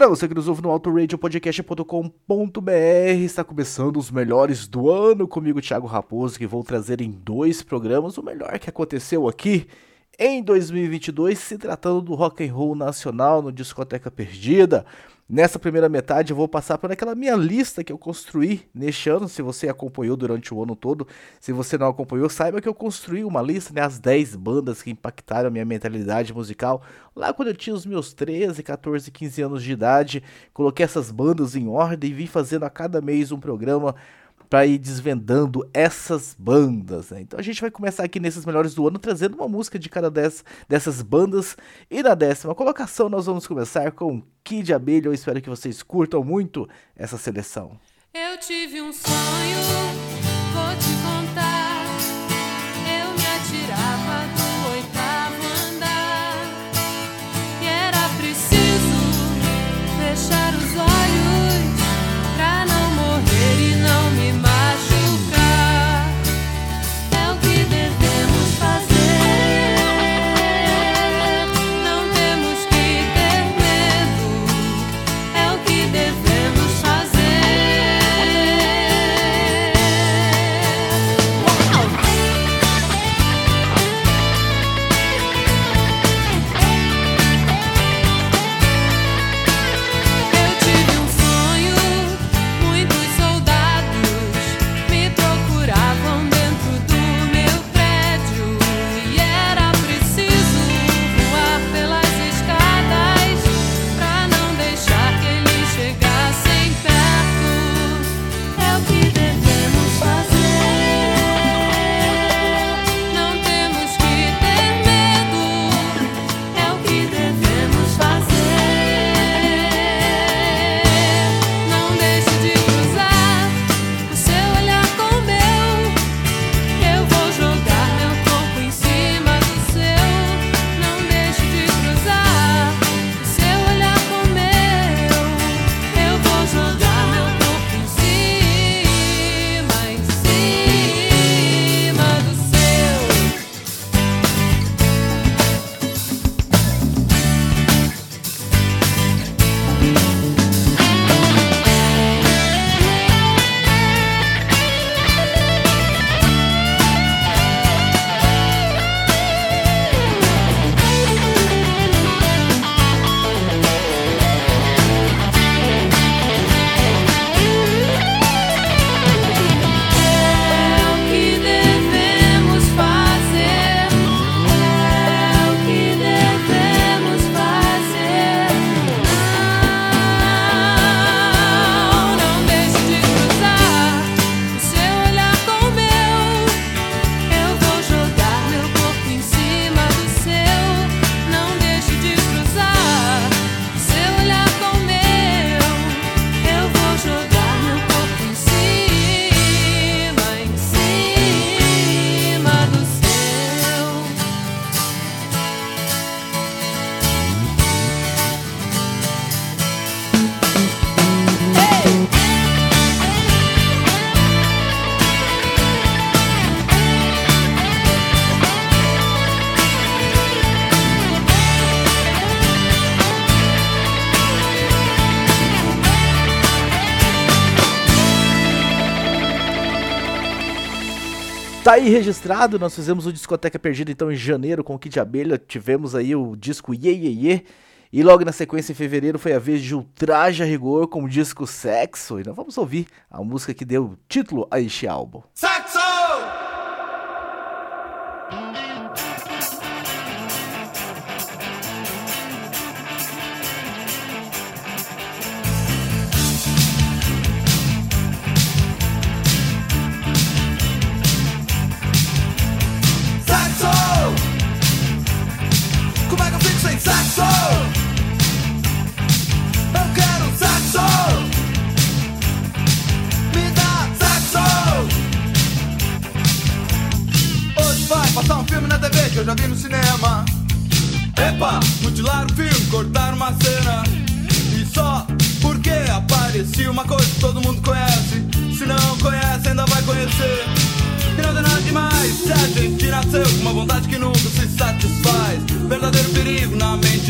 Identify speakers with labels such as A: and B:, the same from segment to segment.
A: Para você que nos ouve no autoradiopodcast.com.br, está começando os melhores do ano comigo, Thiago Raposo, que vou trazer em dois programas o melhor que aconteceu aqui em 2022, se tratando do rock and roll nacional no Discoteca Perdida. Nessa primeira metade eu vou passar por aquela minha lista que eu construí neste ano, se você acompanhou durante o ano todo. Se você não acompanhou, saiba que eu construí uma lista, né, as 10 bandas que impactaram a minha mentalidade musical lá quando eu tinha os meus 13, 14, 15 anos de idade. Coloquei essas bandas em ordem e vim fazendo a cada mês um programa para ir desvendando essas bandas. Né? Então a gente vai começar aqui nesses melhores do ano trazendo uma música de cada dessas, dessas bandas. E na décima colocação nós vamos começar com Kid Abelha. Eu espero que vocês curtam muito essa seleção.
B: Eu tive um sonho,
A: Tá aí registrado, nós fizemos o Discoteca Perdida então em janeiro com o Kid Abelha, tivemos aí o disco Ye Ye Ye, e logo na sequência em fevereiro foi a vez de Ultraje a Rigor com o disco Sexo, e nós vamos ouvir a música que deu título a este álbum.
C: Saxo!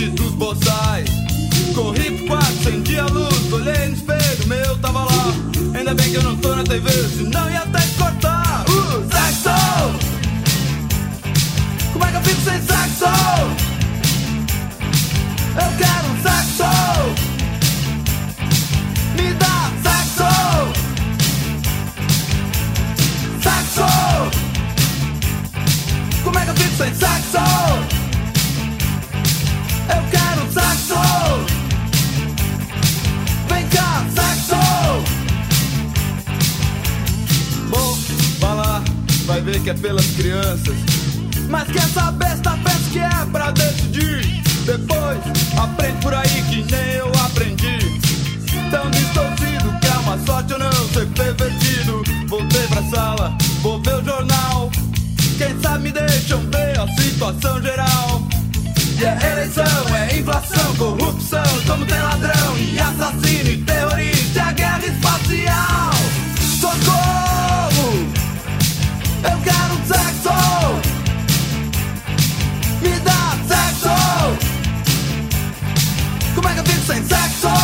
C: Mente dos boçais. Corri pro quarto, acendi a luz, olhei no espelho, meu tava lá. Ainda bem que eu não tô na TV, senão ia até cortar. Uh, sexo! Como é que eu fico sem sexo? Eu quero um sexo! Me dá sexo! Sexo! Como é que eu fico sem sexo? Que é pelas crianças. Mas quer saber se tá pensa que é pra decidir? Depois aprende por aí que nem eu aprendi. Tão distorcido que é uma sorte eu não ser pervertido. Voltei pra sala, vou ver o jornal. Quem sabe me deixam ver a situação geral. E é eleição, é inflação, corrupção. Como tem ladrão e assassino e terrorista, é guerra espacial. É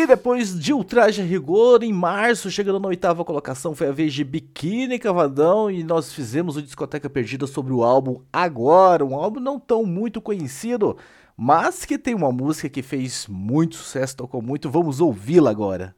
A: E depois de Ultraje a Rigor, em março, chegando na oitava colocação, foi a vez de Biquíni Cavadão e nós fizemos o Discoteca Perdida sobre o álbum Agora, um álbum não tão muito conhecido, mas que tem uma música que fez muito sucesso, tocou muito, vamos ouvi-la agora.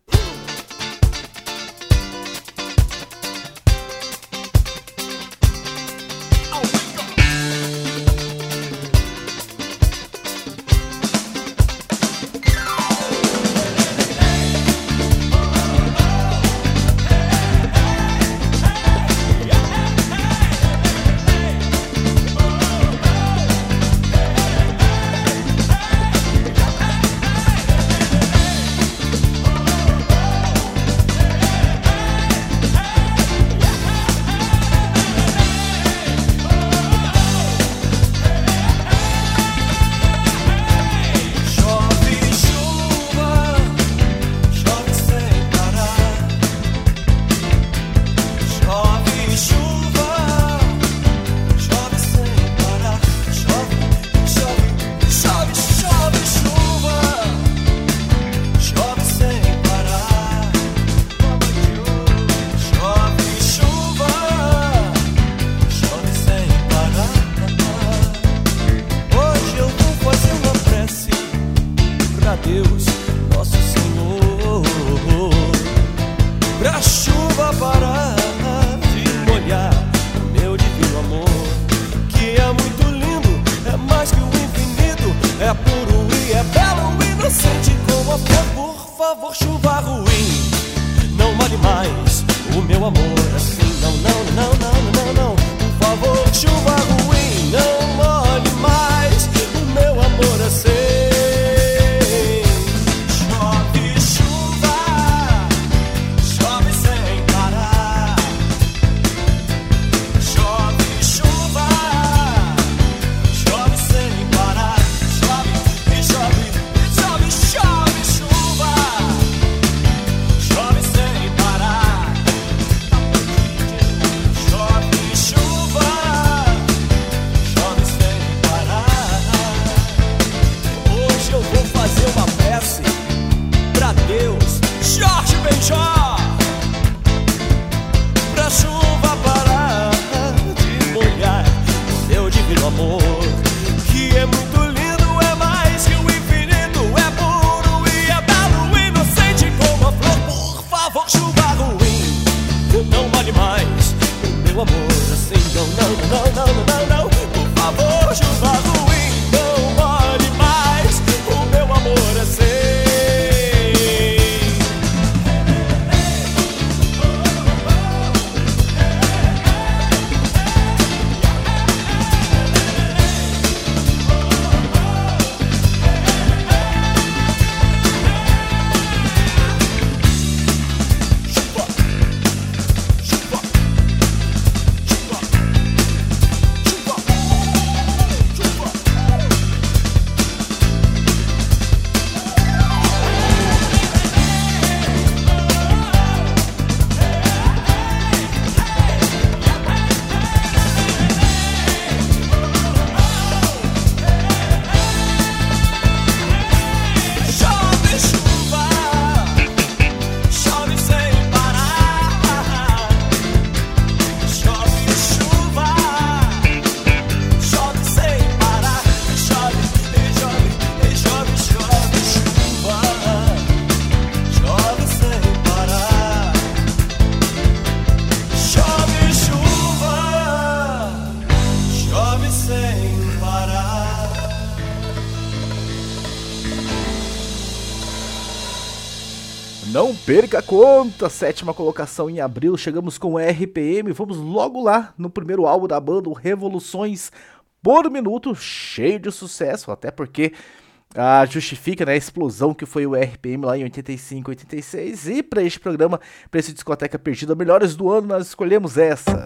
A: Pepsi. Música Conta, sétima colocação em abril, chegamos com RPM, vamos logo lá no primeiro álbum da banda, o Revoluções por Minuto, cheio de sucesso, até porque ah, justifica né, a explosão que foi o RPM lá em 85, 86. E para este programa, para esse Discoteca Perdida Melhores do Ano, nós escolhemos essa.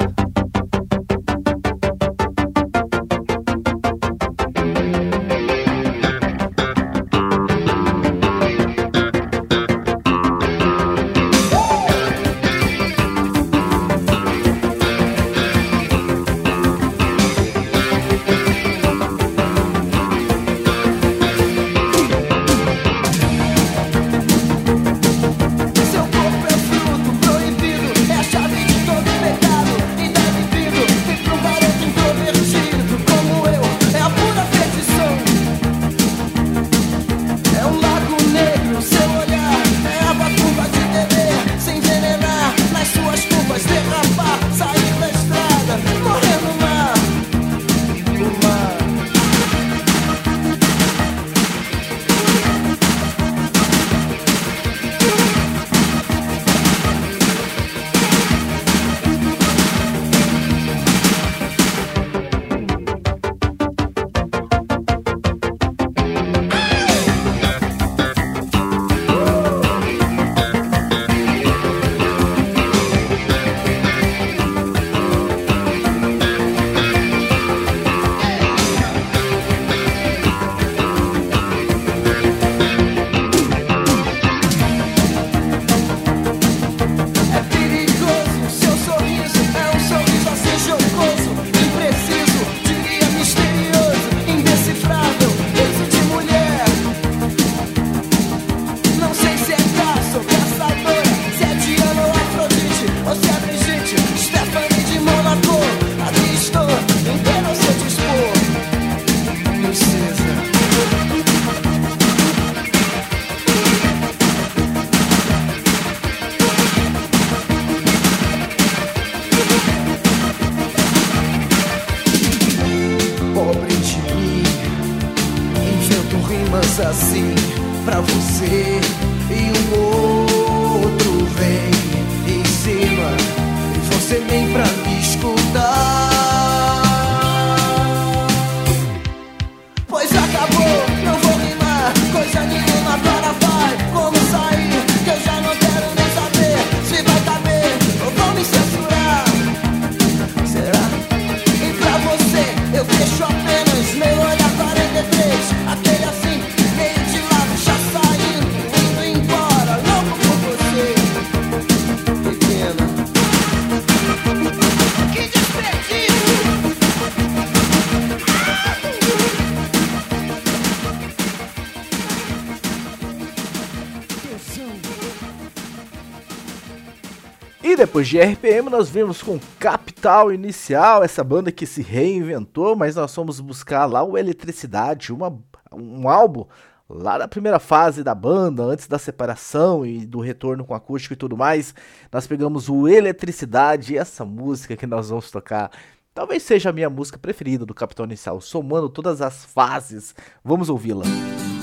A: E depois de RPM nós vimos com Capital Inicial, essa banda que se reinventou, mas nós fomos buscar lá o Eletricidade, uma, um álbum lá na primeira fase da banda, antes da separação e do retorno com acústico e tudo mais. Nós pegamos o Eletricidade e essa música que nós vamos tocar. Talvez seja a minha música preferida do Capital Inicial, somando todas as fases. Vamos ouvi-la.
D: Você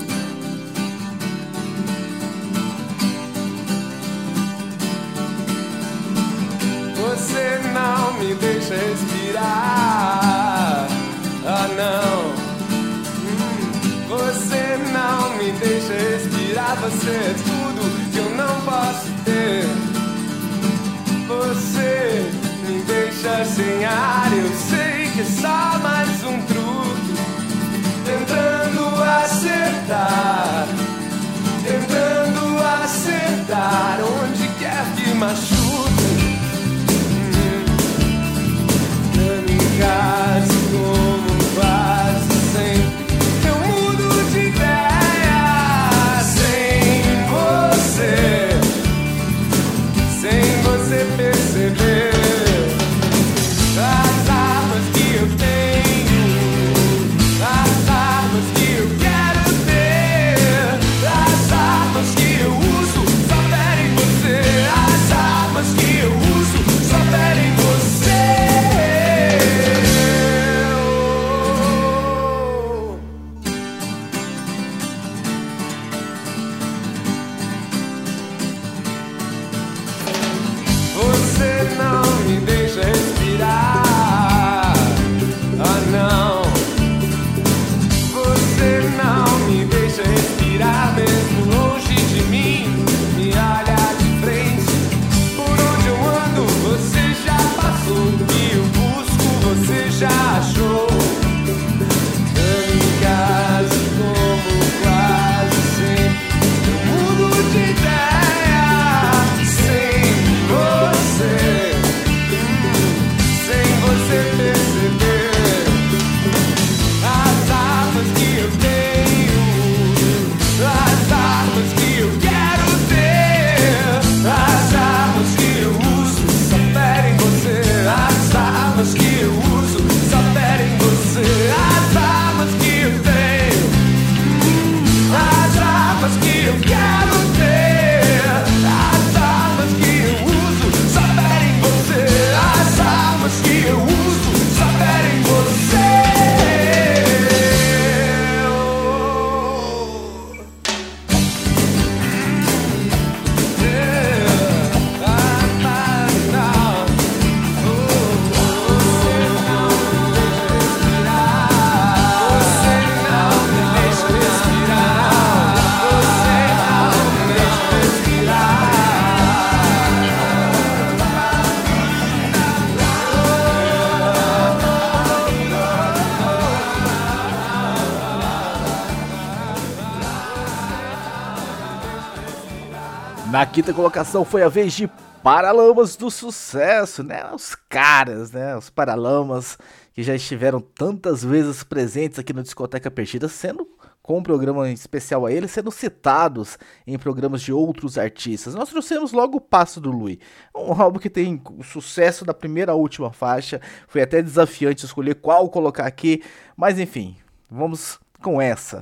D: respirar. Ah, não. Hum, Você não me deixa respirar. Você é tudo que eu não posso ter. Você me deixa sem ar. Eu sei que é só mais um truque. Tentando acertar. Tentando acertar onde quer que machuque.
A: Na quinta colocação foi a vez de Paralamas do Sucesso, né? Os caras, né? Os Paralamas que já estiveram tantas vezes presentes aqui no Discoteca Perdida, sendo com um programa especial a eles, sendo citados em programas de outros artistas. Nós trouxemos logo o Passo do Lui, um álbum que tem sucesso da primeira à última faixa. Foi até desafiante escolher qual colocar aqui, mas enfim, vamos com essa.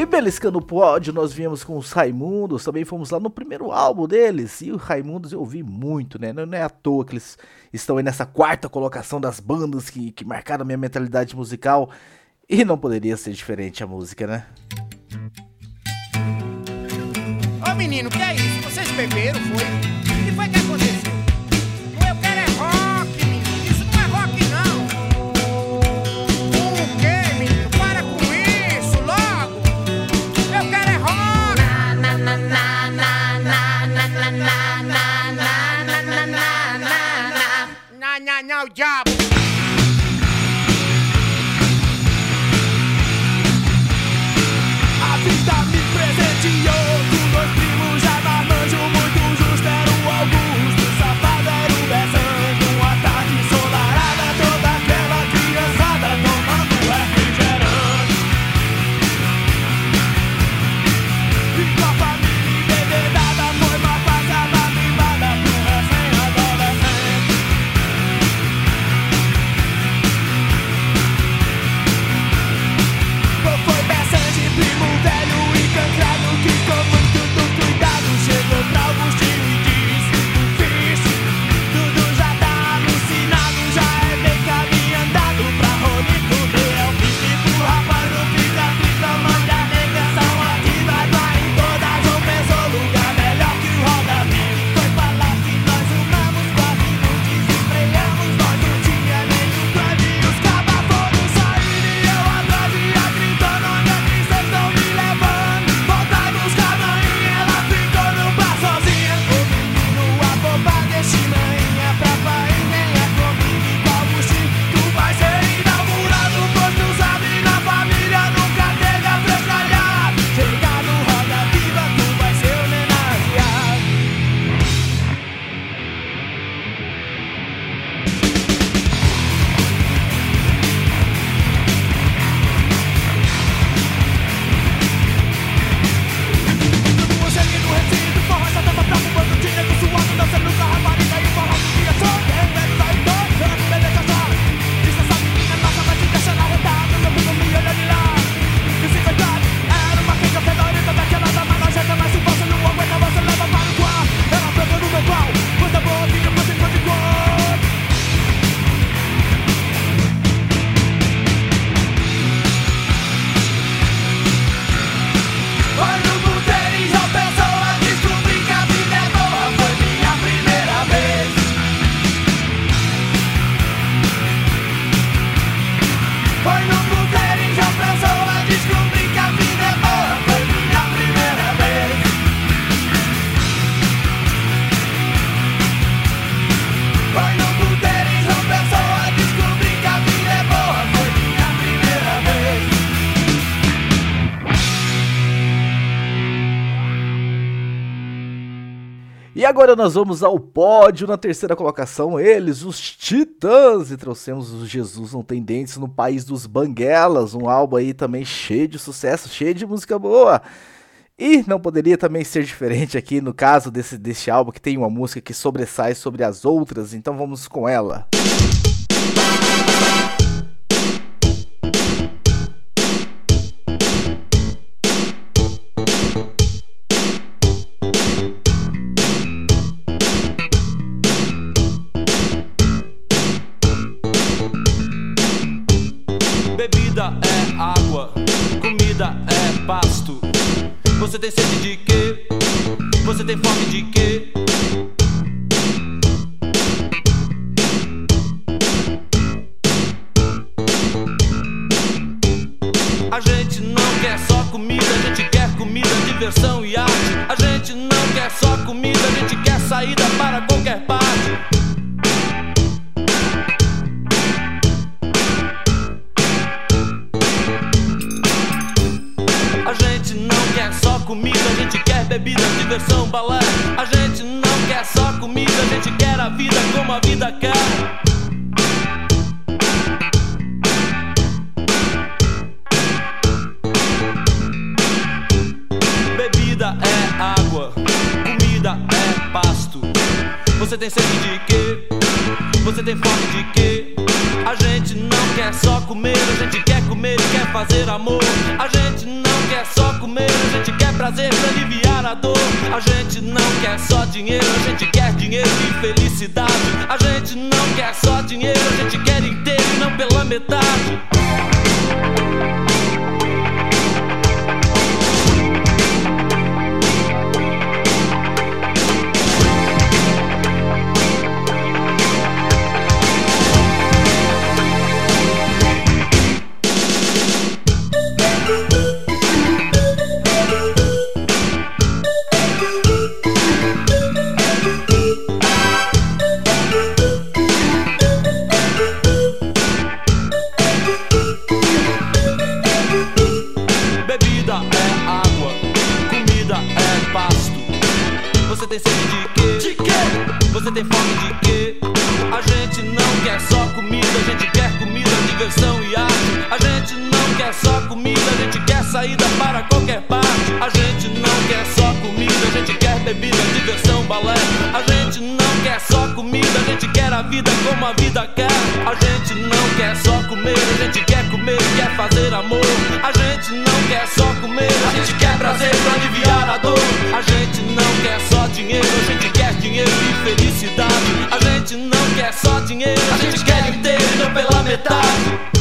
E: E Beliscando o pódio, nós viemos com os Raimundos, também fomos lá no primeiro álbum deles, e os Raimundos eu ouvi muito, né? Não é à toa que eles estão aí nessa quarta colocação das bandas que, que marcaram minha mentalidade musical, e não poderia ser diferente a música, né?
F: Ô menino, que é isso? Vocês beberam, foi? O que foi que aconteceu?
G: not no
E: job. Agora nós vamos ao pódio na terceira colocação, eles, os Titãs, e trouxemos o Jesus Não Tem Dentes no País dos Banguelas, um álbum aí também cheio de sucesso, cheio de música boa. E não poderia também ser diferente aqui no caso desse, deste álbum, que tem uma música que sobressai sobre as outras, então vamos com ela.
G: Música Você tem sede de quê? Você tem fome de quê? A gente não quer só comer, a gente quer comer e quer fazer amor. A gente não quer só comer, a gente quer prazer pra aliviar a dor. A gente não quer só dinheiro, a gente quer dinheiro e felicidade. A gente não quer só dinheiro, a gente quer inteiro e não pela metade. Gente quer a vida como a vida quer. A gente não quer só comer, a gente quer comer quer fazer amor. A gente não quer só comer, a gente quer prazer pra aliviar a dor. A gente não quer só dinheiro, a gente quer dinheiro e felicidade. A gente não quer só dinheiro, a gente quer inteiro pela metade.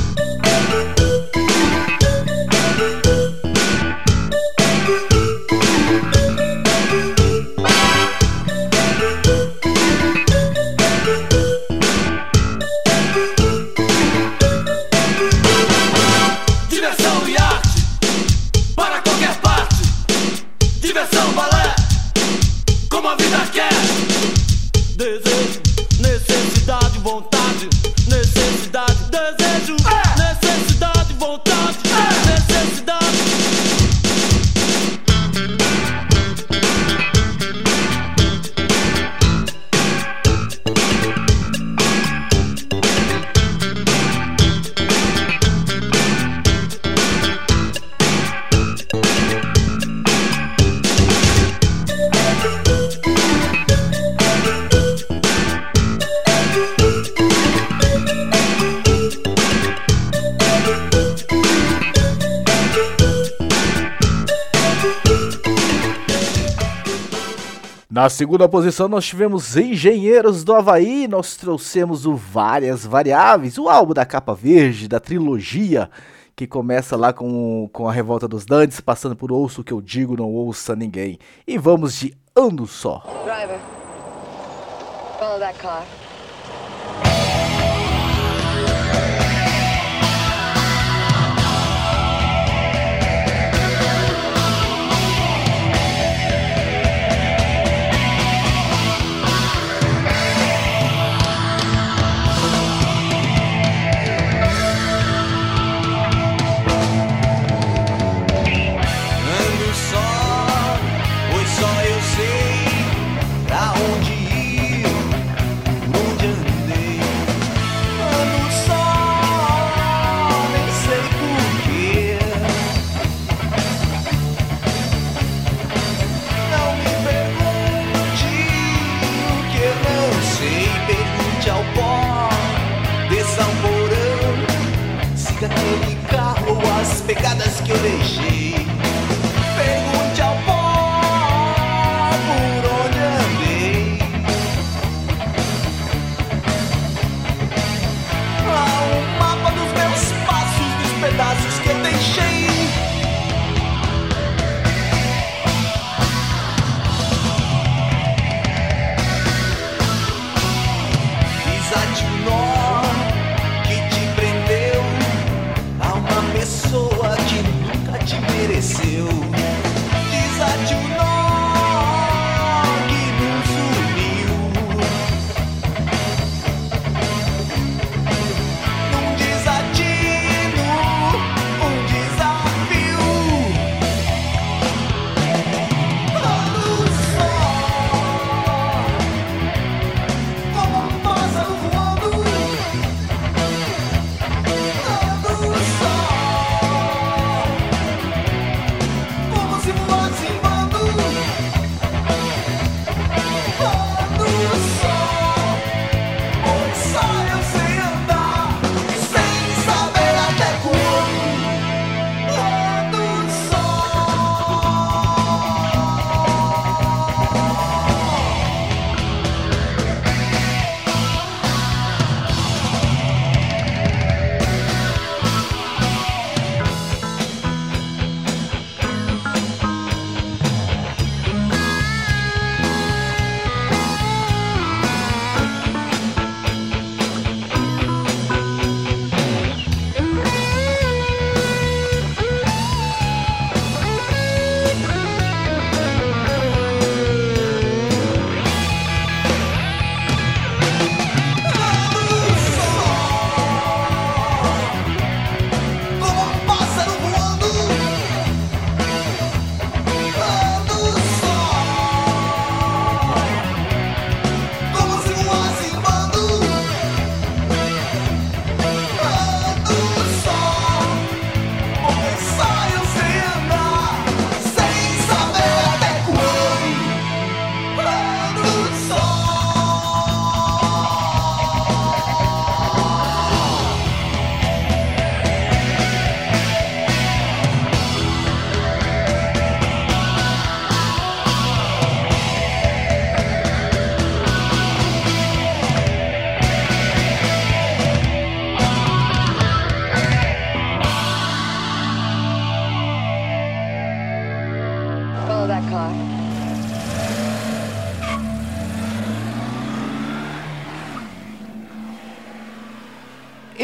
A: Na segunda posição nós tivemos Engenheiros do Havaí, nós trouxemos o Várias Variáveis, o álbum da capa verde, da trilogia, que começa lá com, com a Revolta dos Dantes, passando por Ouço o que eu digo, não ouça ninguém. E vamos de Ando Só.
H: Driver, follow that car.
D: Pegadas que eu deixei.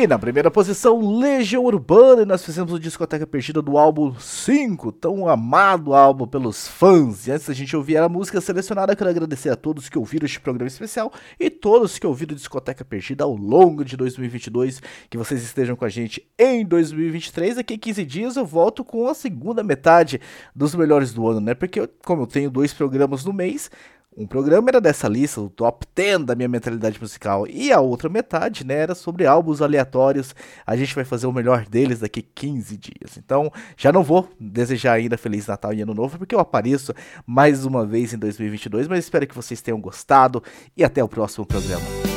I: E na primeira posição, Legião Urbana, e nós fizemos o Discoteca Perdida do álbum 5, tão amado álbum pelos fãs. E antes da gente ouvir a música selecionada, quero agradecer a todos que ouviram este programa especial e todos que ouviram Discoteca Perdida ao longo de 2022. Que vocês estejam com a gente em 2023. Daqui a 15 dias eu volto com a segunda metade dos melhores do ano, né? Porque, como eu tenho dois programas no mês, um programa era dessa lista, o top 10 da minha mentalidade musical, e a outra metade, né, era sobre álbuns aleatórios. A gente vai fazer o melhor deles daqui 15 dias. Então, já não vou desejar ainda Feliz Natal e Ano Novo, porque eu apareço mais uma vez em 2022, mas espero que vocês tenham gostado e até o próximo programa.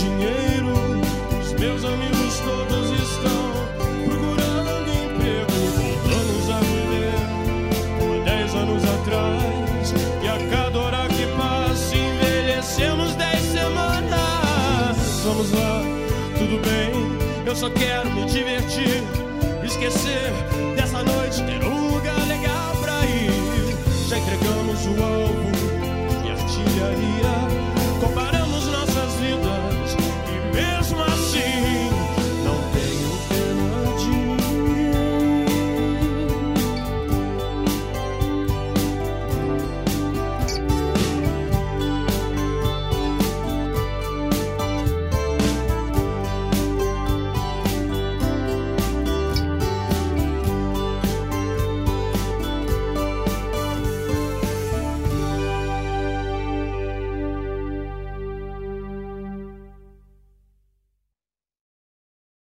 J: Dinheiro. Os meus amigos todos estão procurando emprego. Voltamos a viver como dez anos atrás. E a cada hora que passa, envelhecemos dez semanas. Vamos lá, tudo bem. Eu só quero me divertir. Esquecer dessa noite, ter um lugar legal pra ir. Já entregamos o alvo e artilharia.